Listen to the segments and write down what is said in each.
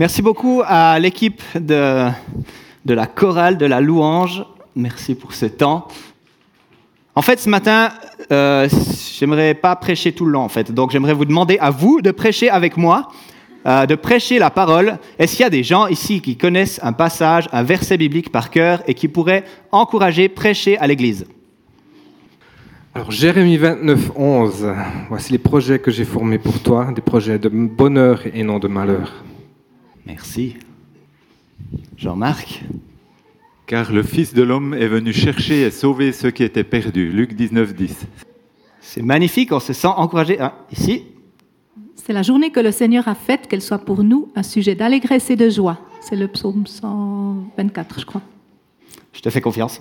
Merci beaucoup à l'équipe de, de la chorale, de la louange. Merci pour ce temps. En fait, ce matin, euh, j'aimerais pas prêcher tout le long, en fait. Donc, j'aimerais vous demander à vous de prêcher avec moi, euh, de prêcher la parole. Est-ce qu'il y a des gens ici qui connaissent un passage, un verset biblique par cœur et qui pourraient encourager, prêcher à l'Église? Alors, Jérémie 29, 11. Voici les projets que j'ai formés pour toi, des projets de bonheur et non de malheur. Merci. Jean-Marc? Car le Fils de l'homme est venu chercher et sauver ceux qui étaient perdus. Luc 19, 10. C'est magnifique, on se sent encouragé. Ah, ici, C'est la journée que le Seigneur a faite, qu'elle soit pour nous un sujet d'allégresse et de joie. C'est le psaume 124, je crois. je te fais confiance.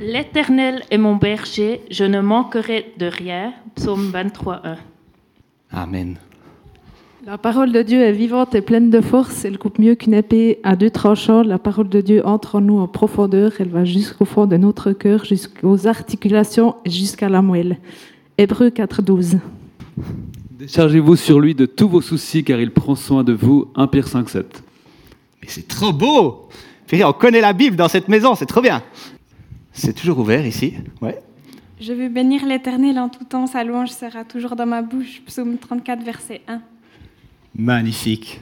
L'Éternel est mon berger, je ne manquerai de rien. Psaume 23, 1. Amen. La parole de Dieu est vivante et pleine de force. Elle coupe mieux qu'une épée à deux tranchants. La parole de Dieu entre en nous en profondeur. Elle va jusqu'au fond de notre cœur, jusqu'aux articulations et jusqu'à la moelle. Hébreu 4, 12. Déchargez-vous sur lui de tous vos soucis car il prend soin de vous. 1 Pierre 5, 7. Mais c'est trop beau On connaît la Bible dans cette maison, c'est trop bien. C'est toujours ouvert ici. Ouais. Je veux bénir l'Éternel en tout temps, sa louange sera toujours dans ma bouche. Psaume 34, verset 1. Magnifique.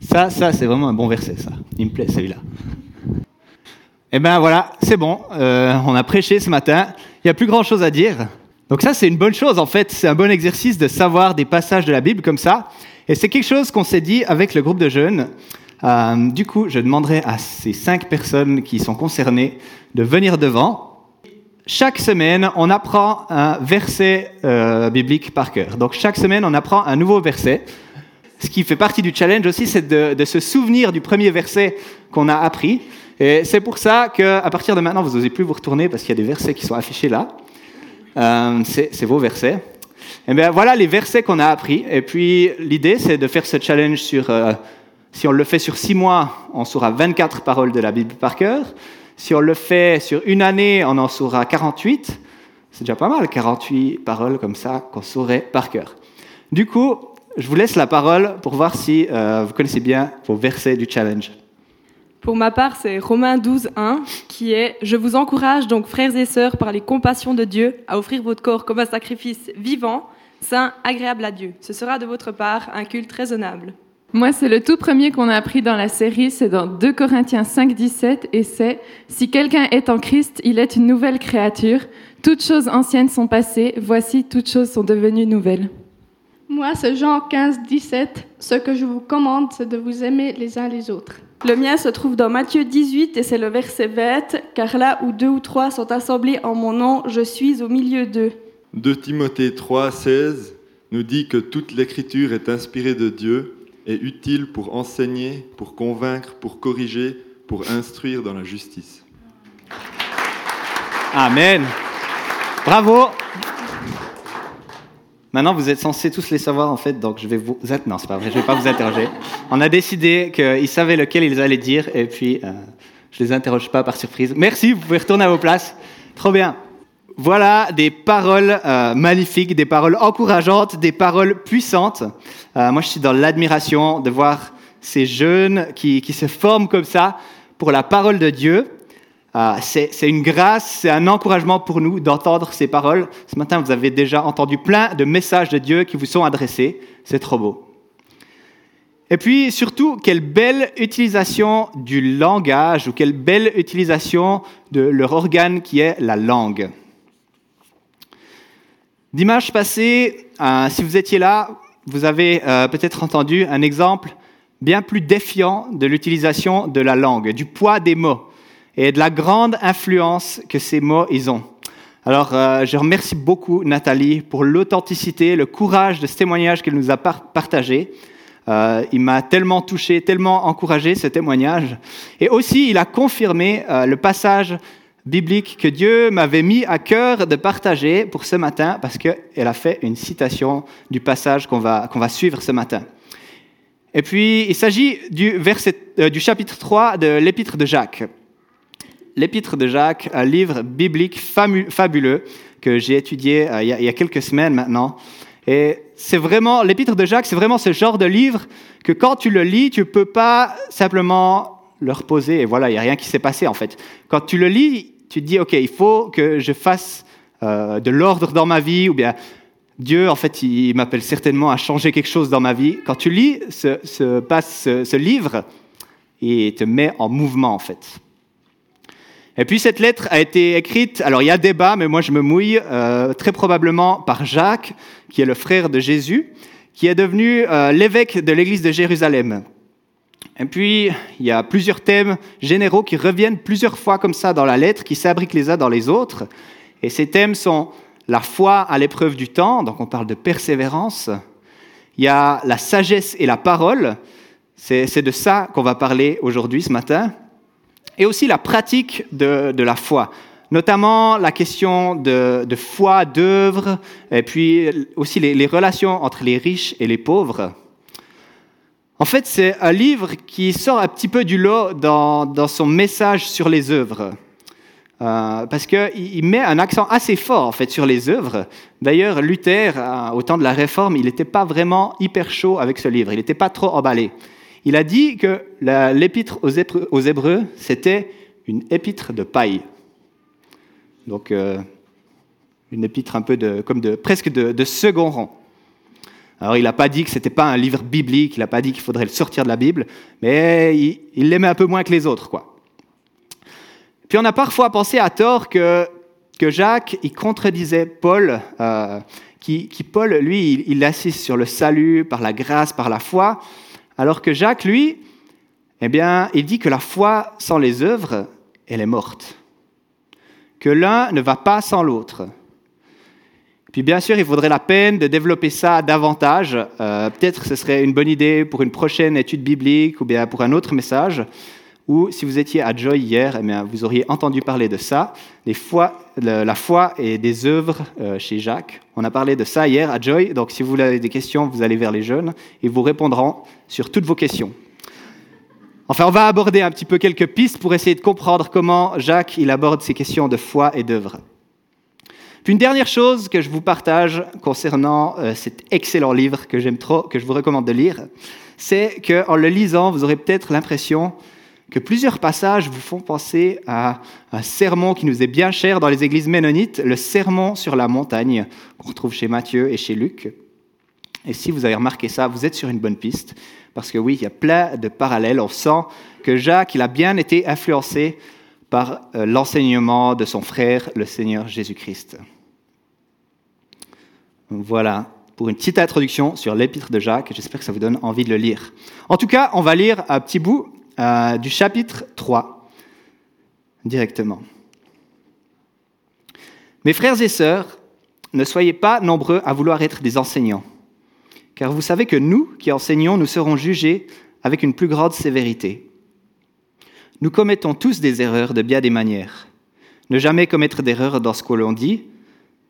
Ça, ça, c'est vraiment un bon verset, ça. Il me plaît, celui-là. Eh bien voilà, c'est bon. Euh, on a prêché ce matin. Il n'y a plus grand-chose à dire. Donc ça, c'est une bonne chose, en fait. C'est un bon exercice de savoir des passages de la Bible comme ça. Et c'est quelque chose qu'on s'est dit avec le groupe de jeunes. Euh, du coup, je demanderai à ces cinq personnes qui sont concernées de venir devant. Chaque semaine, on apprend un verset euh, biblique par cœur. Donc chaque semaine, on apprend un nouveau verset. Ce qui fait partie du challenge aussi, c'est de, se souvenir du premier verset qu'on a appris. Et c'est pour ça qu'à partir de maintenant, vous n'osez plus vous retourner parce qu'il y a des versets qui sont affichés là. Euh, c'est vos versets. Et bien voilà les versets qu'on a appris. Et puis l'idée, c'est de faire ce challenge sur... euh, si on le fait sur six mois, on saura 24 paroles de la Bible par cœur. Si on le fait sur une année, on en saura 48. C'est déjà pas mal, 48 paroles comme ça qu'on saurait par cœur. Du coup, je vous laisse la parole pour voir si euh, vous connaissez bien vos versets du challenge. Pour ma part, c'est Romains 12, 1, qui est Je vous encourage donc, frères et sœurs, par les compassions de Dieu, à offrir votre corps comme un sacrifice vivant, saint, agréable à Dieu. Ce sera de votre part un culte raisonnable. Moi, c'est le tout premier qu'on a appris dans la série, c'est dans 2 Corinthiens 5, 17, et c'est Si quelqu'un est en Christ, il est une nouvelle créature. Toutes choses anciennes sont passées, voici toutes choses sont devenues nouvelles. Moi, c'est Jean 15, 17. Ce que je vous commande, c'est de vous aimer les uns les autres. Le mien se trouve dans Matthieu 18 et c'est le verset 20, car là où deux ou trois sont assemblés en mon nom, je suis au milieu d'eux. 2 Timothée 3, 16 nous dit que toute l'écriture est inspirée de Dieu et utile pour enseigner, pour convaincre, pour corriger, pour instruire dans la justice. Amen. Bravo. Maintenant, vous êtes censés tous les savoir, en fait, donc je vais vous... Non, c'est pas vrai, je vais pas vous interroger. On a décidé qu'ils savaient lequel ils allaient dire, et puis euh, je les interroge pas par surprise. Merci, vous pouvez retourner à vos places. Trop bien. Voilà des paroles euh, magnifiques, des paroles encourageantes, des paroles puissantes. Euh, moi, je suis dans l'admiration de voir ces jeunes qui, se forment comme ça pour la parole de Dieu. Euh, c'est une grâce, c'est un encouragement pour nous d'entendre ces paroles. Ce matin, vous avez déjà entendu plein de messages de Dieu qui vous sont adressés. C'est trop beau. Et puis surtout, quelle belle utilisation du langage ou quelle belle utilisation de leur organe qui est la langue. Dimanche passé, euh, si vous étiez là, vous avez euh, peut-être entendu un exemple bien plus défiant de l'utilisation de la langue, du poids des mots et de la grande influence que ces mots ils ont. Alors, euh, je remercie beaucoup Nathalie pour l'authenticité, le courage de ce témoignage qu'elle nous a par- partagé. Il m'a tellement touché, tellement encouragé ce témoignage. Et aussi, il a confirmé le passage biblique que Dieu m'avait mis à cœur de partager pour ce matin, parce qu'elle a fait une citation du passage qu'on va, qu'on va suivre ce matin. Et puis, il s'agit du, verset, euh, du chapitre 3 de l'épître de Jacques. L'épître de Jacques, un livre biblique fabuleux que j'ai étudié euh, il y, a, il y a quelques semaines maintenant. Et c'est vraiment, l'épître de Jacques, c'est vraiment ce genre de livre que quand tu le lis, tu ne peux pas simplement le reposer et voilà, il n'y a rien qui s'est passé en fait. Quand tu le lis, tu te dis, OK, il faut que je fasse euh, de l'ordre dans ma vie, ou bien Dieu, en fait, il m'appelle certainement à changer quelque chose dans ma vie. Quand tu lis ce, ce, livre, il te met en mouvement en fait. Et puis cette lettre a été écrite, alors il y a débat, mais moi je me mouille, euh, très probablement par Jacques, qui est le frère de Jésus, qui est devenu euh, l'évêque de l'église de Jérusalem. Et puis il y a plusieurs thèmes généraux qui reviennent plusieurs fois comme ça dans la lettre, qui s'abriquent les uns dans les autres. Et ces thèmes sont la foi à l'épreuve du temps, donc on parle de persévérance. Il y a la sagesse et la parole, c'est de ça qu'on va parler aujourd'hui, ce matin et aussi la pratique de, la foi, notamment la question de, foi, d'œuvre, et puis aussi les, relations entre les riches et les pauvres. En fait, c'est un livre qui sort un petit peu du lot dans, son message sur les œuvres. Euh, parce qu'il met un accent assez fort en fait sur les œuvres. D'ailleurs, Luther, au temps de la Réforme, il n'était pas vraiment hyper chaud avec ce livre, il n'était pas trop emballé. Il a dit que l'épître aux Hébreux, c'était une épître de paille. Donc, euh, une épître un peu comme de, presque de second rang. Alors, il n'a pas dit que ce n'était pas un livre biblique, il n'a pas dit qu'il faudrait le sortir de la Bible, mais il l'aimait un peu moins que les autres. Quoi. Puis on a parfois pensé à tort que, que Jacques, il contredisait Paul, euh, qui, qui, Paul, lui, il, il assiste sur le salut par la grâce, par la foi, alors que Jacques, lui, eh bien, il dit que la foi sans les œuvres, elle est morte. Que l'un ne va pas sans l'autre. Puis bien sûr, il faudrait la peine de développer ça davantage. Euh, Peut-être ce serait une bonne idée pour une prochaine étude biblique ou bien pour un autre message. Ou si vous étiez à Joy hier, eh vous auriez entendu parler de ça, la foi et des œuvres euh, chez Jacques. On a parlé de ça hier à Joy, donc si vous avez des questions, vous allez vers les jeunes et vous répondront sur toutes vos questions. Enfin, on va aborder un petit peu quelques pistes pour essayer de comprendre comment Jacques il aborde ces questions de foi et d'œuvre. Puis une dernière chose que je vous partage concernant euh, cet excellent livre que j'aime trop, que je vous recommande de lire, c'est qu'en le lisant, vous aurez peut-être l'impression que plusieurs passages vous font penser à un sermon qui nous est bien cher dans les églises ménonites, le sermon sur la montagne, qu'on retrouve chez Matthieu et chez Luc. Et si vous avez remarqué ça, vous êtes sur une bonne piste, parce que oui, il y a plein de parallèles. On sent que Jacques, il a bien été influencé par euh, l'enseignement de son frère, le Seigneur Jésus-Christ. Voilà, pour une petite introduction sur l'épître de Jacques. J'espère que ça vous donne envie de le lire. En tout cas, on va lire un petit bout euh, du chapitre 3 directement. Mes frères et sœurs, ne soyez pas nombreux à vouloir être des enseignants, car vous savez que nous qui enseignons, nous serons jugés avec une plus grande sévérité. Nous commettons tous des erreurs de bien des manières. Ne jamais commettre d'erreurs dans ce que l'on dit,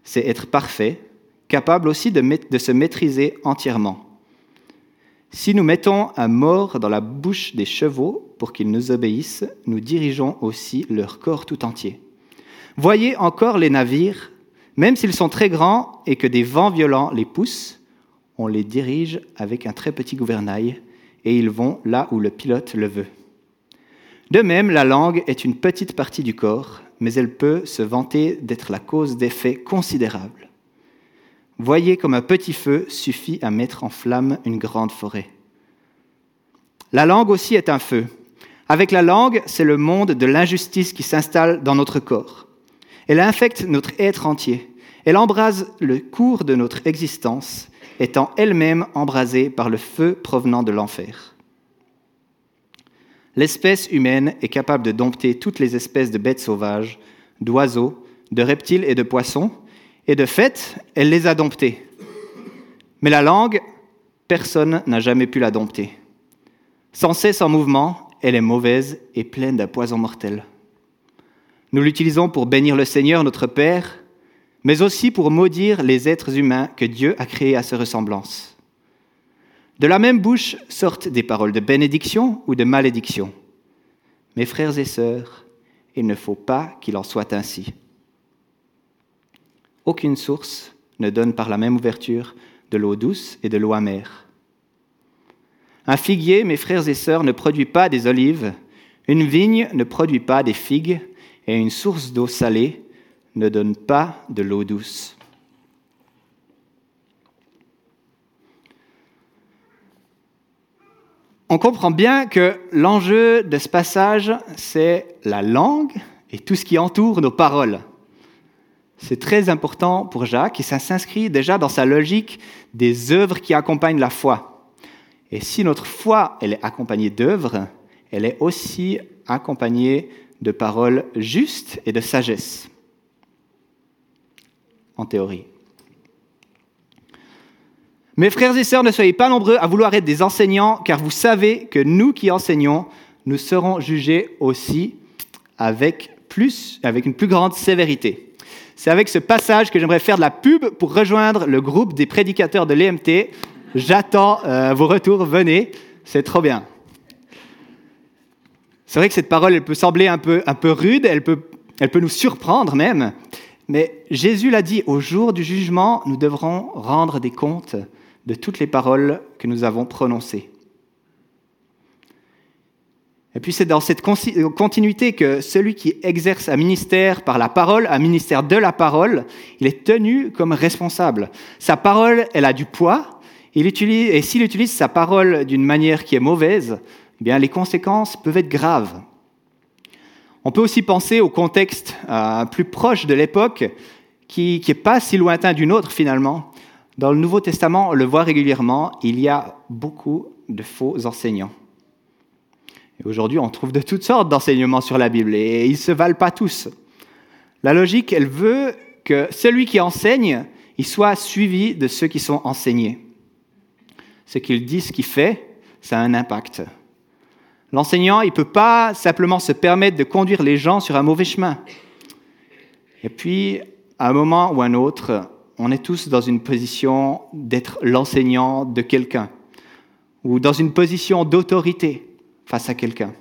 c'est être parfait, capable aussi de, de se maîtriser entièrement. Si nous mettons un mort dans la bouche des chevaux pour qu'ils nous obéissent, nous dirigeons aussi leur corps tout entier. Voyez encore les navires, même s'ils sont très grands et que des vents violents les poussent, on les dirige avec un très petit gouvernail et ils vont là où le pilote le veut. De même, la langue est une petite partie du corps, mais elle peut se vanter d'être la cause d'effets considérables. Voyez comme un petit feu suffit à mettre en flamme une grande forêt. La langue aussi est un feu. Avec la langue, c'est le monde de l'injustice qui s'installe dans notre corps. Elle infecte notre être entier. Elle embrase le cours de notre existence, étant elle-même embrasée par le feu provenant de l'enfer. L'espèce humaine est capable de dompter toutes les espèces de bêtes sauvages, d'oiseaux, de reptiles et de poissons, et de fait, elle les a domptés. Mais la langue, personne n'a jamais pu la dompter. Sans cesse en mouvement, elle est mauvaise et pleine d'un poison mortel. Nous l'utilisons pour bénir le Seigneur, notre Père, mais aussi pour maudire les êtres humains que Dieu a créés à sa ressemblance. De la même bouche sortent des paroles de bénédiction ou de malédiction. Mes frères et sœurs, il ne faut pas qu'il en soit ainsi. Aucune source ne donne par la même ouverture de l'eau douce et de l'eau amère. Un figuier, mes frères et sœurs, ne produit pas des olives, une vigne ne produit pas des figues, et une source d'eau salée ne donne pas de l'eau douce. On comprend bien que l'enjeu de ce passage, c'est la langue et tout ce qui entoure nos paroles. C'est très important pour Jacques et ça s'inscrit déjà dans sa logique des œuvres qui accompagnent la foi. Et si notre foi elle est accompagnée d'œuvres, elle est aussi accompagnée de paroles justes et de sagesse, en théorie. Mes frères et sœurs, ne soyez pas nombreux à vouloir être des enseignants, car vous savez que nous qui enseignons, nous serons jugés aussi avec plus, avec une plus grande sévérité. C'est avec ce passage que j'aimerais faire de la pub pour rejoindre le groupe des prédicateurs de l'EMT. J'attends euh, vos retours, venez, c'est trop bien. C'est vrai que cette parole, elle peut sembler un peu, un peu rude, elle peut, elle peut nous surprendre même, mais Jésus l'a dit, au jour du jugement, nous devrons rendre des comptes de toutes les paroles que nous avons prononcées. Et puis c'est dans cette continuité que celui qui exerce un ministère par la parole, un ministère de la parole, il est tenu comme responsable. Sa parole, elle a du poids, et s'il utilise sa parole d'une manière qui est mauvaise, eh bien les conséquences peuvent être graves. On peut aussi penser au contexte euh, plus proche de l'époque, qui n'est pas si lointain d'une autre finalement. Dans le Nouveau Testament, on le voit régulièrement, il y a beaucoup de faux enseignants. Et aujourd'hui, on trouve de toutes sortes d'enseignements sur la Bible et ils ne se valent pas tous. La logique, elle veut que celui qui enseigne, il soit suivi de ceux qui sont enseignés. Ce qu'il dit, ce qu'il fait, ça a un impact. L'enseignant, il ne peut pas simplement se permettre de conduire les gens sur un mauvais chemin. Et puis, à un moment ou à un autre, on est tous dans une position d'être l'enseignant de quelqu'un, ou dans une position d'autorité face à quelqu'un.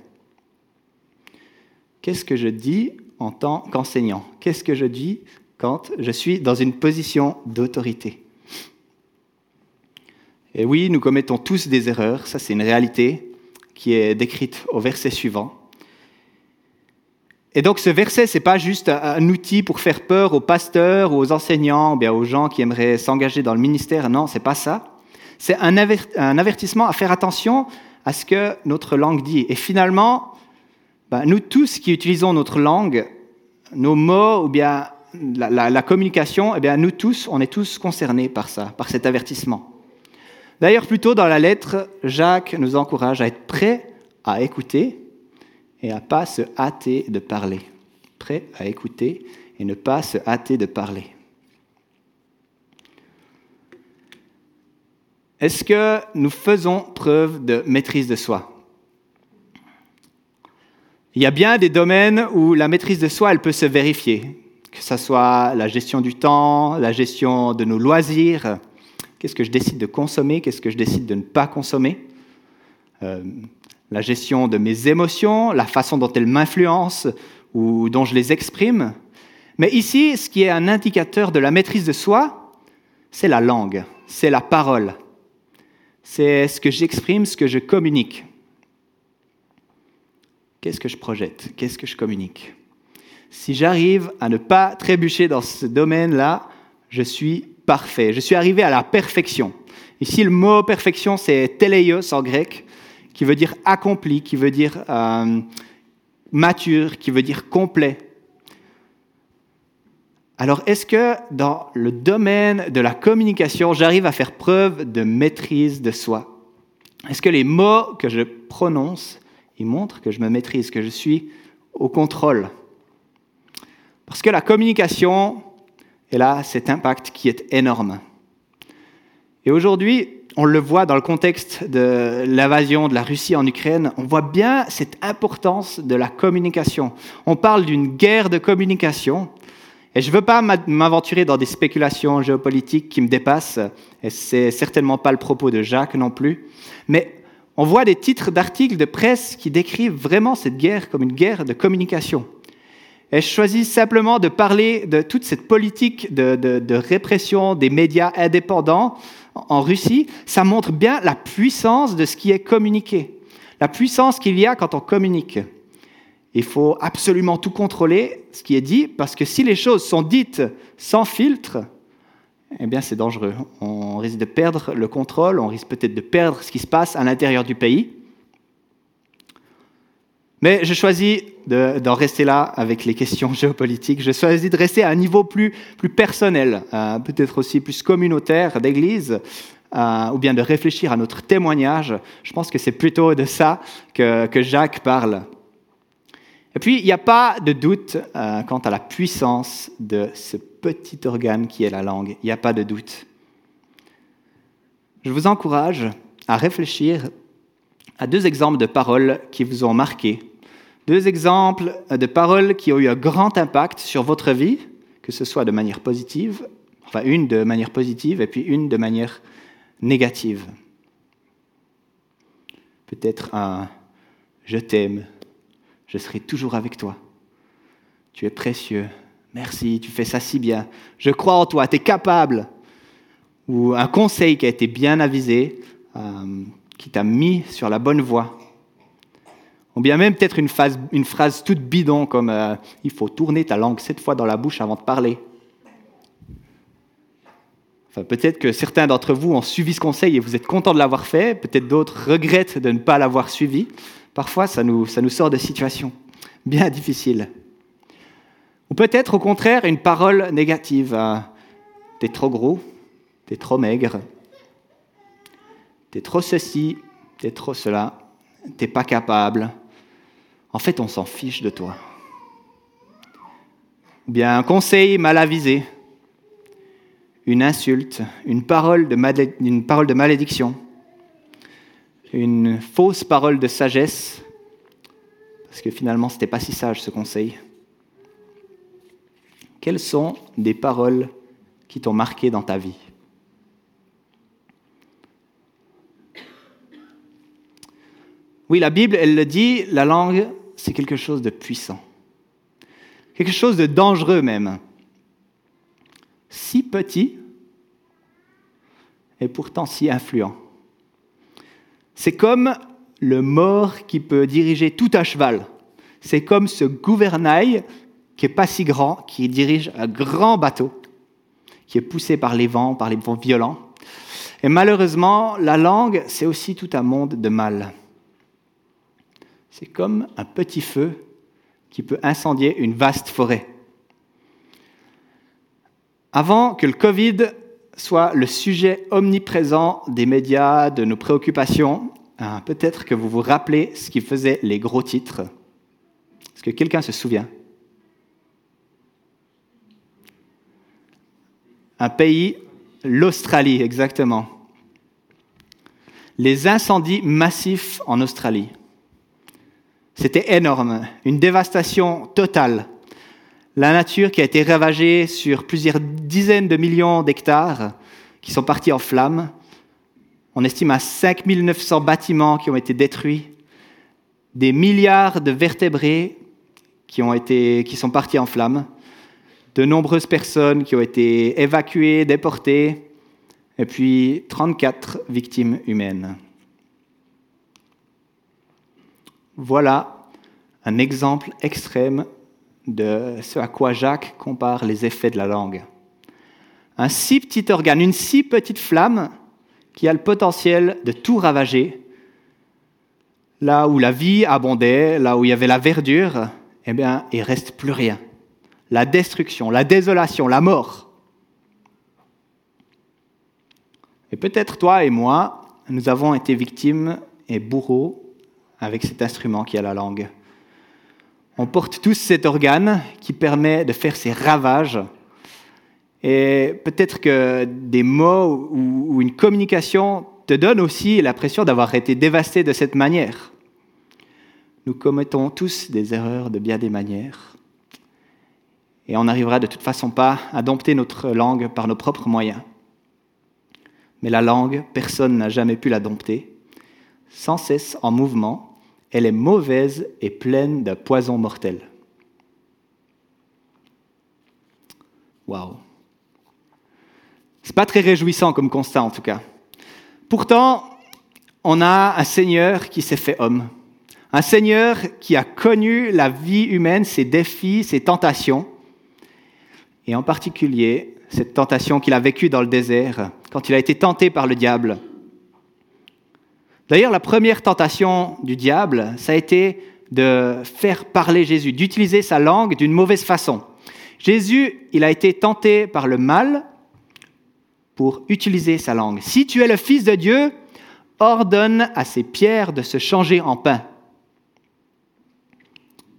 Qu'est-ce que je dis en tant qu'enseignant? Qu'est-ce que je dis quand je suis dans une position d'autorité? Et oui, nous commettons tous des erreurs, ça c'est une réalité qui est décrite au verset suivant. Et donc ce verset, ce n'est pas juste un outil pour faire peur aux pasteurs, aux enseignants, bien aux gens qui aimeraient s'engager dans le ministère. Non, c'est pas ça. C'est un avertissement à faire attention à ce que notre langue dit. Et finalement, ben, nous tous qui utilisons notre langue, nos mots ou bien la, communication, eh bien, nous tous, on est tous concernés par ça, par cet avertissement. D'ailleurs, plutôt dans la lettre, Jacques nous encourage à être prêts à écouter et à pas se hâter de parler. Prêt à écouter et ne pas se hâter de parler. Est-ce que nous faisons preuve de maîtrise de soi? Il y a bien des domaines où la maîtrise de soi, elle peut se vérifier, que ce soit la gestion du temps, la gestion de nos loisirs, qu'est-ce que je décide de consommer, qu'est-ce que je décide de ne pas consommer? Euh, la gestion de mes émotions, la façon dont elles m'influencent ou dont je les exprime. Mais ici, ce qui est un indicateur de la maîtrise de soi, c'est la langue, c'est la parole. C'est ce que j'exprime, ce que je communique. Qu'est-ce que je projette? Qu'est-ce que je communique? Si j'arrive à ne pas trébucher dans ce domaine-là, je suis parfait. Je suis arrivé à la perfection. Ici, le mot perfection, c'est teleios en grec qui veut dire accompli, qui veut dire euh, mature, qui veut dire complet. Alors, est-ce que dans le domaine de la communication, j'arrive à faire preuve de maîtrise de soi? Est-ce que les mots que je prononce, ils montrent que je me maîtrise, que je suis au contrôle? Parce que la communication, elle a cet impact qui est énorme. Et aujourd'hui, on le voit dans le contexte de l'invasion de la Russie en Ukraine, on voit bien cette importance de la communication. On parle d'une guerre de communication. Et je ne veux pas m'aventurer dans des spéculations géopolitiques qui me dépassent, et c'est certainement pas le propos de Jacques non plus. Mais on voit des titres d'articles de presse qui décrivent vraiment cette guerre comme une guerre de communication. Et je choisis simplement de parler de toute cette politique de, de répression des médias indépendants en Russie, ça montre bien la puissance de ce qui est communiqué, la puissance qu'il y a quand on communique. Il faut absolument tout contrôler, ce qui est dit, parce que si les choses sont dites sans filtre, eh bien c'est dangereux. On risque de perdre le contrôle, on risque peut-être de perdre ce qui se passe à l'intérieur du pays. Mais je choisis d'en rester là avec les questions géopolitiques. Je choisis de rester à un niveau plus, personnel, euh, peut-être aussi plus communautaire d'église, euh, ou bien de réfléchir à notre témoignage. Je pense que c'est plutôt de ça que, que Jacques parle. Et puis, il n'y a pas de doute euh, quant à la puissance de ce petit organe qui est la langue. Il n'y a pas de doute. Je vous encourage à réfléchir à deux exemples de paroles qui vous ont marqué. Deux exemples de paroles qui ont eu un grand impact sur votre vie, que ce soit de manière positive, enfin une de manière positive et puis une de manière négative. Peut-être un je t'aime, je serai toujours avec toi. Tu es précieux, merci, tu fais ça si bien, je crois en toi, tu es capable. Ou un conseil qui a été bien avisé, euh, qui t'a mis sur la bonne voie. Ou bien même peut-être une, phrase toute bidon comme euh, Il faut tourner ta langue sept fois dans la bouche avant de parler. Peut-être que certains d'entre vous ont suivi ce conseil et vous êtes contents de l'avoir fait, peut-être d'autres regrettent de ne pas l'avoir suivi. Parfois, ça nous, ça nous sort de situations bien difficiles. Ou peut-être au contraire une parole négative. Euh, T'es trop gros, t'es trop maigre, t'es trop ceci, t'es trop cela, t'es pas capable. En fait, on s'en fiche de toi. Ou bien un conseil mal avisé, une insulte, une parole de, malédiction, une fausse parole de sagesse, parce que finalement, ce n'était pas si sage ce conseil. Quelles sont des paroles qui t'ont marqué dans ta vie? Oui, la Bible, elle le dit, la langue, c'est quelque chose de puissant. Quelque chose de dangereux même. Si petit et pourtant si influent. C'est comme le mort qui peut diriger tout à cheval. C'est comme ce gouvernail qui n'est pas si grand, qui dirige un grand bateau, qui est poussé par les vents, par les vents violents. Et malheureusement, la langue, c'est aussi tout un monde de mal. C'est comme un petit feu qui peut incendier une vaste forêt. Avant que le Covid soit le sujet omniprésent des médias, de nos préoccupations, hein, peut-être que vous vous rappelez ce qui faisait les gros titres. Est-ce que quelqu'un se souvient? Un pays, l'Australie, exactement. Les incendies massifs en Australie. C'était énorme, une dévastation totale. La nature qui a été ravagée sur plusieurs dizaines de millions d'hectares qui sont partis en flammes. On estime à 5900 bâtiments qui ont été détruits, des milliards de vertébrés qui, qui sont partis en flammes, de nombreuses personnes qui ont été évacuées, déportées, et puis 34 victimes humaines. Voilà un exemple extrême de ce à quoi Jacques compare les effets de la langue. Un si petit organe, une si petite flamme qui a le potentiel de tout ravager. Là où la vie abondait, là où il y avait la verdure, eh bien, il reste plus rien. La destruction, la désolation, la mort. Et peut-être toi et moi, nous avons été victimes et bourreaux avec cet instrument qui est la langue. On porte tous cet organe qui permet de faire ses ravages. Et peut-être que des mots ou une communication te donnent aussi l'impression d'avoir été dévasté de cette manière. Nous commettons tous des erreurs de bien des manières. Et on n'arrivera de toute façon pas à dompter notre langue par nos propres moyens. Mais la langue, personne n'a jamais pu la dompter. Sans cesse en mouvement, elle est mauvaise et pleine de poison mortel. Waouh. C'est pas très réjouissant comme constat en tout cas. Pourtant, on a un Seigneur qui s'est fait homme. Un Seigneur qui a connu la vie humaine, ses défis, ses tentations. Et en particulier, cette tentation qu'il a vécue dans le désert, quand il a été tenté par le diable. D'ailleurs, la première tentation du diable, ça a été de faire parler Jésus, d'utiliser sa langue d'une mauvaise façon. Jésus, il a été tenté par le mal pour utiliser sa langue. Si tu es le Fils de Dieu, ordonne à ces pierres de se changer en pain.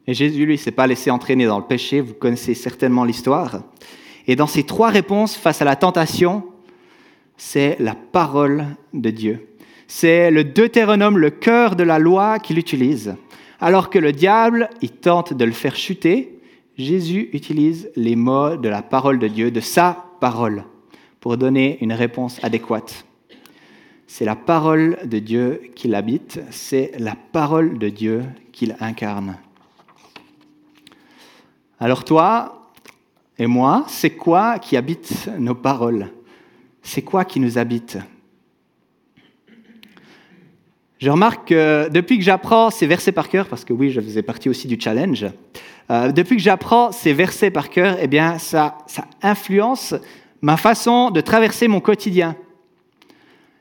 Et Jésus, lui, s'est pas laissé entraîner dans le péché, vous connaissez certainement l'histoire. Et dans ces trois réponses face à la tentation, c'est la parole de Dieu. C'est le Deutéronome, le cœur de la loi qu'il utilise. Alors que le diable, il tente de le faire chuter, Jésus utilise les mots de la parole de Dieu, de sa parole, pour donner une réponse adéquate. C'est la parole de Dieu qu'il habite, c'est la parole de Dieu qu'il incarne. Alors toi et moi, c'est quoi qui habite nos paroles? C'est quoi qui nous habite? Je remarque que depuis que j'apprends ces versets par cœur, parce que oui, je faisais partie aussi du challenge, euh, depuis que j'apprends ces versets par cœur, eh bien, ça, ça influence ma façon de traverser mon quotidien.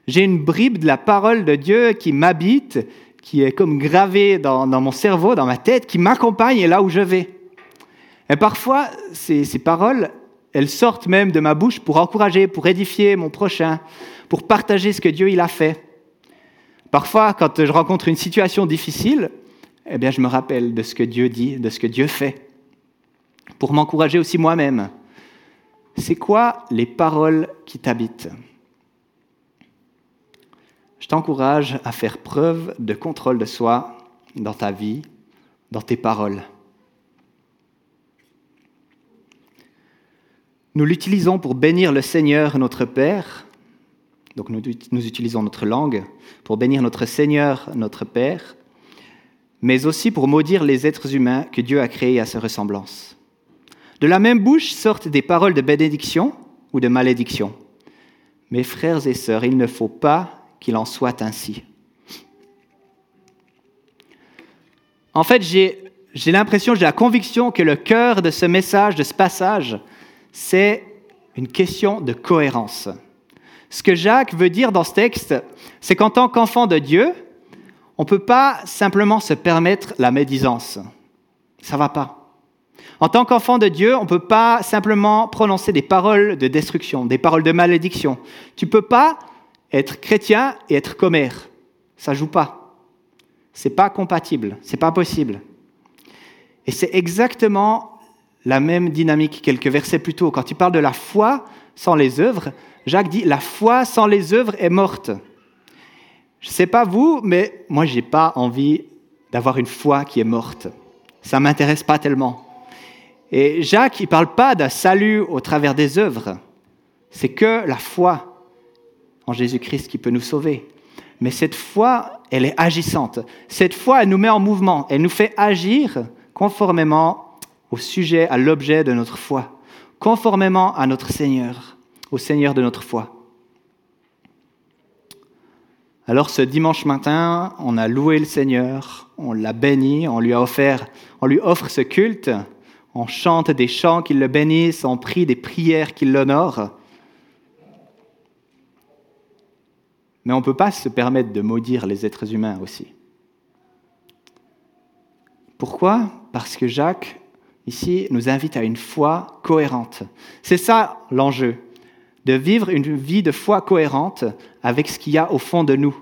J'ai une bribe de la parole de Dieu qui m'habite, qui est comme gravée dans, dans mon cerveau, dans ma tête, qui m'accompagne là où je vais. Et parfois, ces, ces, paroles, elles sortent même de ma bouche pour encourager, pour édifier mon prochain, pour partager ce que Dieu il a fait. Parfois, quand je rencontre une situation difficile, eh bien, je me rappelle de ce que Dieu dit, de ce que Dieu fait, pour m'encourager aussi moi-même. C'est quoi les paroles qui t'habitent? Je t'encourage à faire preuve de contrôle de soi dans ta vie, dans tes paroles. Nous l'utilisons pour bénir le Seigneur, notre Père. Donc nous, utilisons notre langue pour bénir notre Seigneur, notre Père, mais aussi pour maudire les êtres humains que Dieu a créés à sa ressemblance. De la même bouche sortent des paroles de bénédiction ou de malédiction. Mes frères et sœurs, il ne faut pas qu'il en soit ainsi. En fait, j'ai l'impression, j'ai la conviction que le cœur de ce message, de ce passage, c'est une question de cohérence. Ce que Jacques veut dire dans ce texte, c'est qu'en tant qu'enfant de Dieu, on ne peut pas simplement se permettre la médisance. Ça ne va pas. En tant qu'enfant de Dieu, on ne peut pas simplement prononcer des paroles de destruction, des paroles de malédiction. Tu ne peux pas être chrétien et être commère. Ça joue pas. C'est pas compatible, c'est pas possible. Et c'est exactement la même dynamique quelques versets plus tôt. Quand il parle de la foi sans les œuvres, Jacques dit la foi sans les œuvres est morte. Je ne sais pas vous, mais moi, je n'ai pas envie d'avoir une foi qui est morte. Ça ne m'intéresse pas tellement. Et Jacques, il ne parle pas d'un salut au travers des œuvres. C'est que la foi en Jésus-Christ qui peut nous sauver. Mais cette foi, elle est agissante. Cette foi, elle nous met en mouvement. Elle nous fait agir conformément au sujet, à l'objet de notre foi, conformément à notre Seigneur, au Seigneur de notre foi. Alors ce dimanche matin, on a loué le Seigneur, on l'a béni, on lui a offert, on lui offre ce culte, on chante des chants qui le bénissent, on prie des prières qui l'honorent. Mais on ne peut pas se permettre de maudire les êtres humains aussi. Pourquoi? Parce que Jacques ici, nous invite à une foi cohérente. C'est ça l'enjeu, de vivre une vie de foi cohérente avec ce qu'il y a au fond de nous.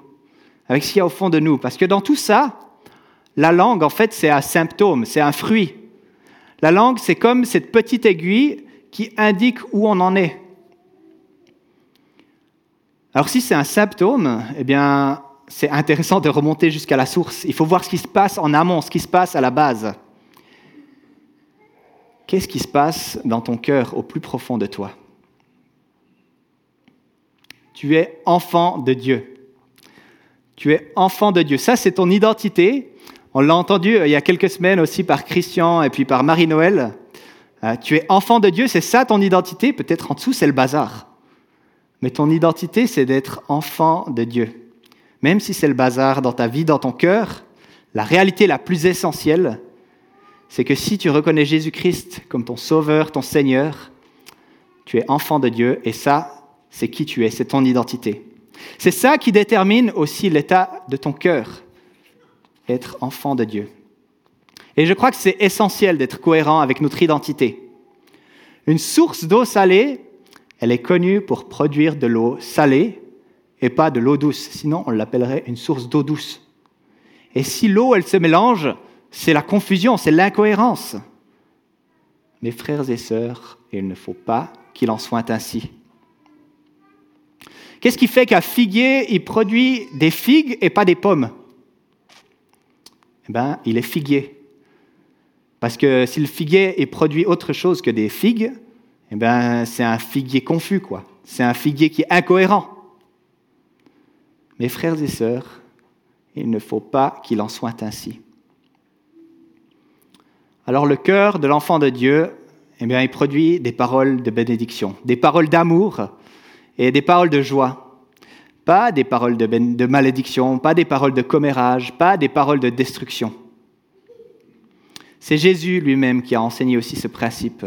Avec ce qu'il y a au fond de nous. Parce que dans tout ça, la langue, en fait, c'est un symptôme, c'est un fruit. La langue, c'est comme cette petite aiguille qui indique où on en est. Alors si c'est un symptôme, eh bien, c'est intéressant de remonter jusqu'à la source. Il faut voir ce qui se passe en amont, ce qui se passe à la base. Qu'est-ce qui se passe dans ton cœur au plus profond de toi? Tu es enfant de Dieu. Tu es enfant de Dieu. Ça, c'est ton identité. On l'a entendu euh, il y a quelques semaines aussi par Christian et puis par Marie-Noël. Euh, tu es enfant de Dieu, c'est ça ton identité. Peut-être en dessous, c'est le bazar. Mais ton identité, c'est d'être enfant de Dieu. Même si c'est le bazar dans ta vie, dans ton cœur, la réalité la plus essentielle, c'est que si tu reconnais Jésus-Christ comme ton Sauveur, ton Seigneur, tu es enfant de Dieu et ça, c'est qui tu es, c'est ton identité. C'est ça qui détermine aussi l'état de ton cœur, être enfant de Dieu. Et je crois que c'est essentiel d'être cohérent avec notre identité. Une source d'eau salée, elle est connue pour produire de l'eau salée et pas de l'eau douce. Sinon, on l'appellerait une source d'eau douce. Et si l'eau, elle se mélange, c'est la confusion, c'est l'incohérence. Mes frères et sœurs, il ne faut pas qu'il en soit ainsi. Qu'est-ce qui fait qu'un figuier, il produit des figues et pas des pommes Eh bien, il est figuier. Parce que si le figuier produit autre chose que des figues, eh ben, c'est un figuier confus, quoi. C'est un figuier qui est incohérent. Mes frères et sœurs, il ne faut pas qu'il en soit ainsi. Alors le cœur de l'enfant de Dieu, eh bien, il produit des paroles de bénédiction, des paroles d'amour et des paroles de joie. Pas des paroles de, de malédiction, pas des paroles de commérage, pas des paroles de destruction. C'est Jésus lui-même qui a enseigné aussi ce principe.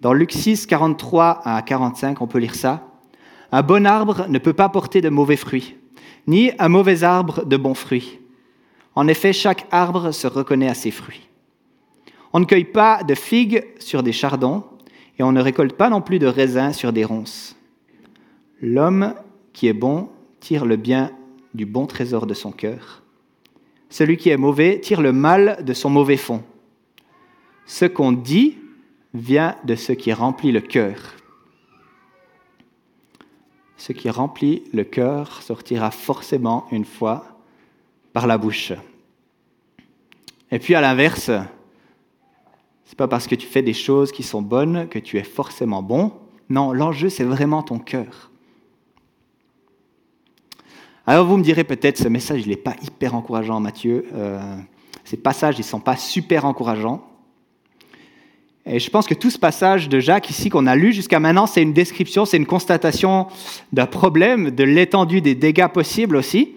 Dans Luc 6, 43 à 45, on peut lire ça. Un bon arbre ne peut pas porter de mauvais fruits, ni un mauvais arbre de bons fruits. En effet, chaque arbre se reconnaît à ses fruits. On ne cueille pas de figues sur des chardons, et on ne récolte pas non plus de raisins sur des ronces. L'homme qui est bon tire le bien du bon trésor de son cœur. Celui qui est mauvais tire le mal de son mauvais fond. Ce qu'on dit vient de ce qui remplit le cœur. Ce qui remplit le cœur sortira forcément une fois par la bouche. Et puis à l'inverse, c'est pas parce que tu fais des choses qui sont bonnes que tu es forcément bon. Non, l'enjeu c'est vraiment ton cœur. Alors vous me direz peut-être ce message il n'est pas hyper encourageant Mathieu. Euh, ces passages ils sont pas super encourageants. Et je pense que tout ce passage de Jacques ici qu'on a lu jusqu'à maintenant, c'est une description, c'est une constatation d'un problème, de l'étendue des dégâts possibles aussi.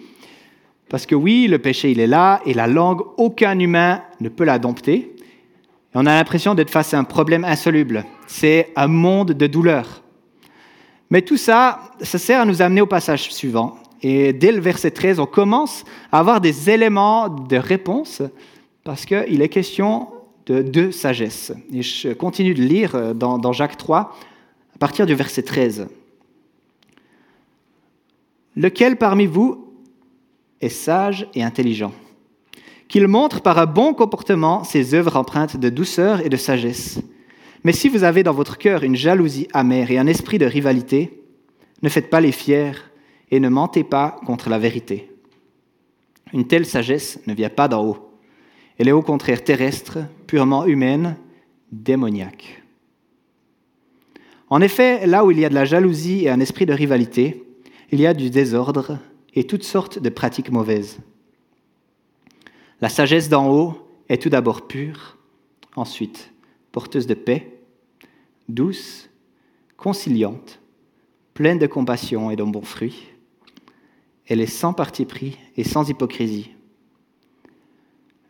Parce que oui, le péché, il est là, et la langue, aucun humain ne peut la dompter. On a l'impression d'être face à un problème insoluble. C'est un monde de douleur. Mais tout ça, ça sert à nous amener au passage suivant. Et dès le verset 13, on commence à avoir des éléments de réponse, parce qu'il est question de, sagesse. Et je continue de lire euh, dans, dans Jacques 3, à partir du verset 13. Lequel parmi vous est sage et intelligent? Qu'il montre par un bon comportement ses œuvres empreintes de douceur et de sagesse. Mais si vous avez dans votre cœur une jalousie amère et un esprit de rivalité, ne faites pas les fiers et ne mentez pas contre la vérité. Une telle sagesse ne vient pas d'en haut elle est au contraire terrestre, purement humaine, démoniaque. En effet, là où il y a de la jalousie et un esprit de rivalité, il y a du désordre et toutes sortes de pratiques mauvaises. La sagesse d'en haut est tout d'abord pure, ensuite porteuse de paix, douce, conciliante, pleine de compassion et de bons fruits. Elle est sans parti pris et sans hypocrisie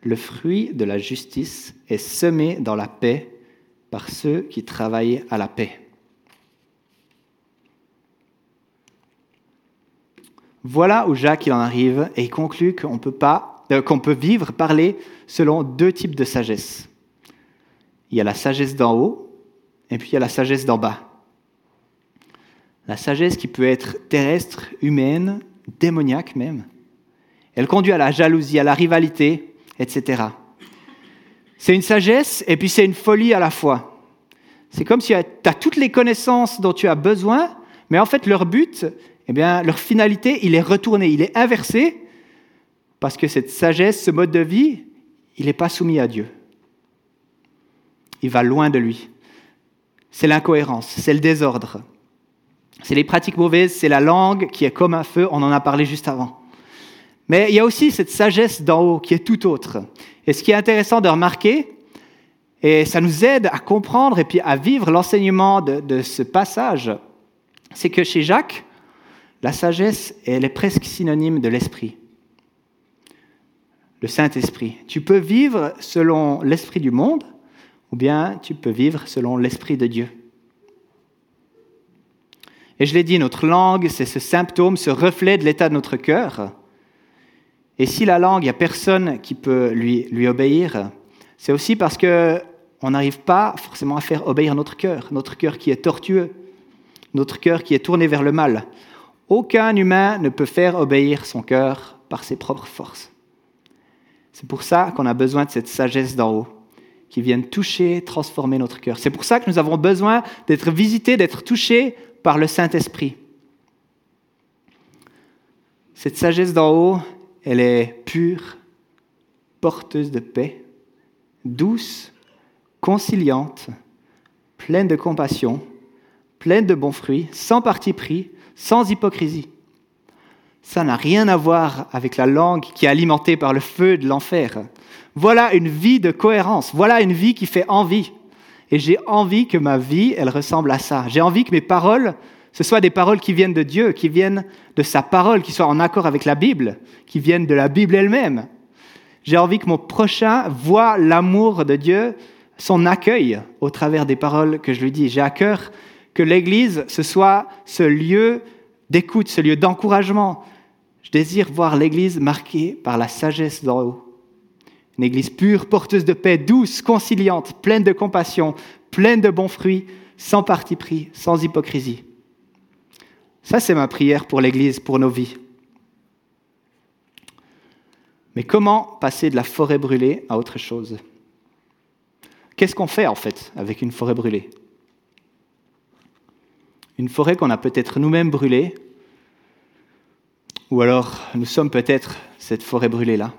le fruit de la justice est semé dans la paix par ceux qui travaillent à la paix. Voilà où Jacques en arrive et il conclut qu'on peut pas, euh, qu'on peut vivre, parler selon deux types de sagesse. Il y a la sagesse d'en haut et puis il y a la sagesse d'en bas. La sagesse qui peut être terrestre, humaine, démoniaque même. Elle conduit à la jalousie, à la rivalité, etc. C'est une sagesse et puis c'est une folie à la fois. C'est comme si tu as toutes les connaissances dont tu as besoin, mais en fait leur but, eh bien, leur finalité, il est retourné, il est inversé, parce que cette sagesse, ce mode de vie, il n'est pas soumis à Dieu. Il va loin de lui. C'est l'incohérence, c'est le désordre. C'est les pratiques mauvaises, c'est la langue qui est comme un feu, on en a parlé juste avant. Mais il y a aussi cette sagesse d'en haut qui est tout autre. Et ce qui est intéressant de remarquer, et ça nous aide à comprendre et puis à vivre l'enseignement de, ce passage, c'est que chez Jacques, la sagesse, elle est presque synonyme de l'esprit. Le Saint-Esprit. Tu peux vivre selon l'esprit du monde, ou bien tu peux vivre selon l'esprit de Dieu. Et je l'ai dit, notre langue, c'est ce symptôme, ce reflet de l'état de notre cœur. Et si la langue, il n'y a personne qui peut lui, lui obéir, c'est aussi parce qu'on n'arrive pas forcément à faire obéir notre cœur, notre cœur qui est tortueux, notre cœur qui est tourné vers le mal. Aucun humain ne peut faire obéir son cœur par ses propres forces. C'est pour ça qu'on a besoin de cette sagesse d'en haut, qui vienne toucher, transformer notre cœur. C'est pour ça que nous avons besoin d'être visités, d'être touchés par le Saint-Esprit. Cette sagesse d'en haut, elle est pure, porteuse de paix, douce, conciliante, pleine de compassion, pleine de bons fruits, sans parti pris, sans hypocrisie. Ça n'a rien à voir avec la langue qui est alimentée par le feu de l'enfer. Voilà une vie de cohérence, voilà une vie qui fait envie. Et j'ai envie que ma vie, elle ressemble à ça. J'ai envie que mes paroles, ce soient des paroles qui viennent de Dieu, qui viennent de sa parole, qui soient en accord avec la Bible, qui viennent de la Bible elle-même. J'ai envie que mon prochain voit l'amour de Dieu, son accueil au travers des paroles que je lui dis. J'ai à cœur que l'Église, ce soit ce lieu d'écoute, ce lieu d'encouragement. Je désire voir l'Église marquée par la sagesse d'en haut. Une Église pure, porteuse de paix, douce, conciliante, pleine de compassion, pleine de bons fruits, sans parti pris, sans hypocrisie. Ça, c'est ma prière pour l'Église, pour nos vies. Mais comment passer de la forêt brûlée à autre chose? Qu'est-ce qu'on fait en fait avec une forêt brûlée? Une forêt qu'on a peut-être nous-mêmes brûlée, ou alors nous sommes peut-être cette forêt brûlée-là?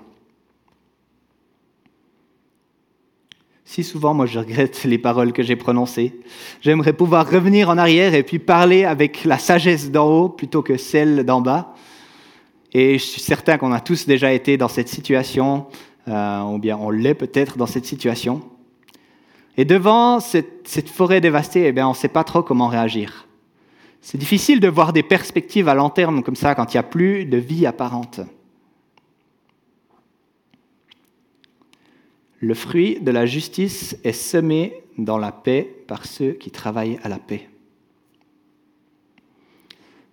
Si souvent, moi, je regrette les paroles que j'ai prononcées. J'aimerais pouvoir revenir en arrière et puis parler avec la sagesse d'en haut plutôt que celle d'en bas. Et je suis certain qu'on a tous déjà été dans cette situation, euh, ou bien on l'est peut-être dans cette situation. Et devant cette, cette forêt dévastée, eh bien, on ne sait pas trop comment réagir. C'est difficile de voir des perspectives à long terme comme ça quand il n'y a plus de vie apparente. Le fruit de la justice est semé dans la paix par ceux qui travaillent à la paix.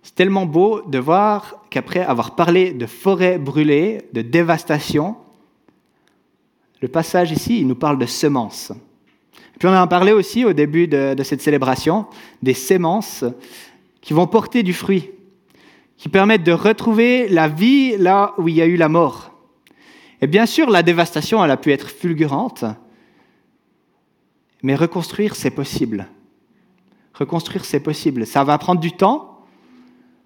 C'est tellement beau de voir qu'après avoir parlé de forêts brûlées, de dévastation, le passage ici, il nous parle de semences. Puis on en a parlé aussi au début de, cette célébration, des sémences qui vont porter du fruit, qui permettent de retrouver la vie là où il y a eu la mort. Et bien sûr, la dévastation, elle a pu être fulgurante, mais reconstruire, c'est possible. Reconstruire, c'est possible. Ça va prendre du temps,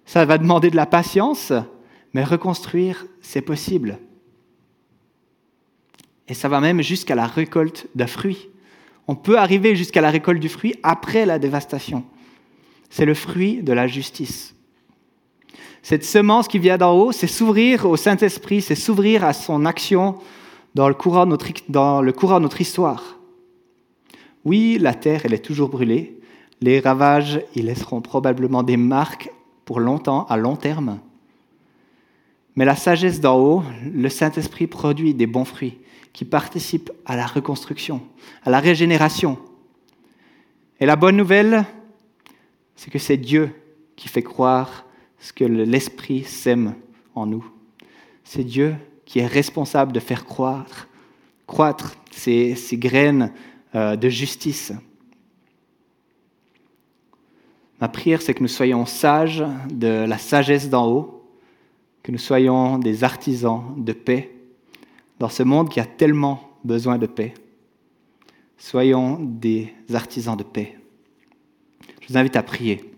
ça va demander de la patience, mais reconstruire, c'est possible. Et ça va même jusqu'à la récolte d'un fruit. On peut arriver jusqu'à la récolte du fruit après la dévastation. C'est le fruit de la justice. Cette semence qui vient d'en haut, c'est s'ouvrir au Saint-Esprit, c'est s'ouvrir à son action dans le, courant de notre, histoire. Oui, la terre, elle est toujours brûlée. Les ravages, ils laisseront probablement des marques pour longtemps, à long terme. Mais la sagesse d'en haut, le Saint-Esprit produit des bons fruits qui participent à la reconstruction, à la régénération. Et la bonne nouvelle, c'est que c'est Dieu qui fait croire ce que l'Esprit sème en nous. C'est Dieu qui est responsable de faire croître, croître ces, graines euh, de justice. Ma prière, c'est que nous soyons sages de la sagesse d'en haut, que nous soyons des artisans de paix dans ce monde qui a tellement besoin de paix. Soyons des artisans de paix. Je vous invite à prier.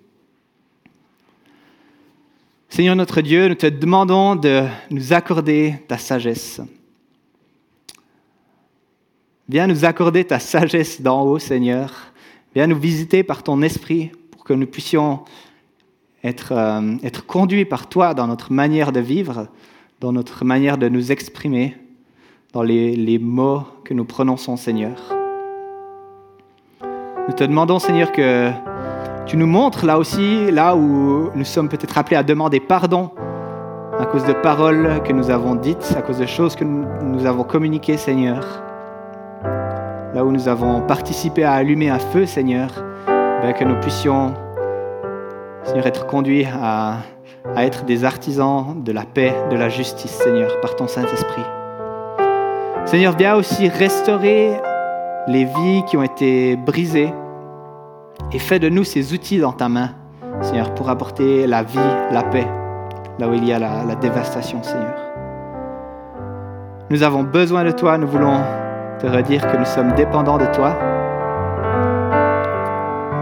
Seigneur notre Dieu, nous te demandons de nous accorder ta sagesse. Viens nous accorder ta sagesse d'en haut, Seigneur. Viens nous visiter par ton esprit pour que nous puissions être, euh, conduits par toi dans notre manière de vivre, dans notre manière de nous exprimer, dans les, les mots que nous prononçons, Seigneur. Nous te demandons, Seigneur, que Tu nous montres là aussi, là où nous sommes peut-être appelés à demander pardon à cause de paroles que nous avons dites, à cause de choses que nous, avons communiquées, Seigneur. Là où nous avons participé à allumer un feu, Seigneur, ben, que nous puissions, Seigneur, être conduits à être des artisans de la paix, de la justice, Seigneur, par ton Saint-Esprit. Seigneur, viens aussi restaurer les vies qui ont été brisées et fais de nous ces outils dans ta main, Seigneur, pour apporter la vie, la paix, là où il y a la, dévastation, Seigneur. Nous avons besoin de toi, nous voulons te redire que nous sommes dépendants de toi.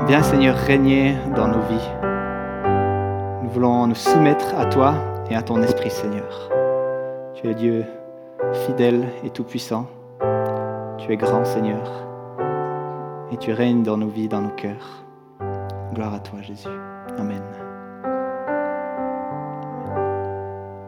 Viens, Seigneur, régner dans nos vies. Nous voulons nous soumettre à toi et à ton esprit, Seigneur. Tu es Dieu fidèle et tout-puissant. Tu es grand, Seigneur. Et tu règnes dans nos vies, dans nos cœurs. Gloire à toi, Jésus. Amen.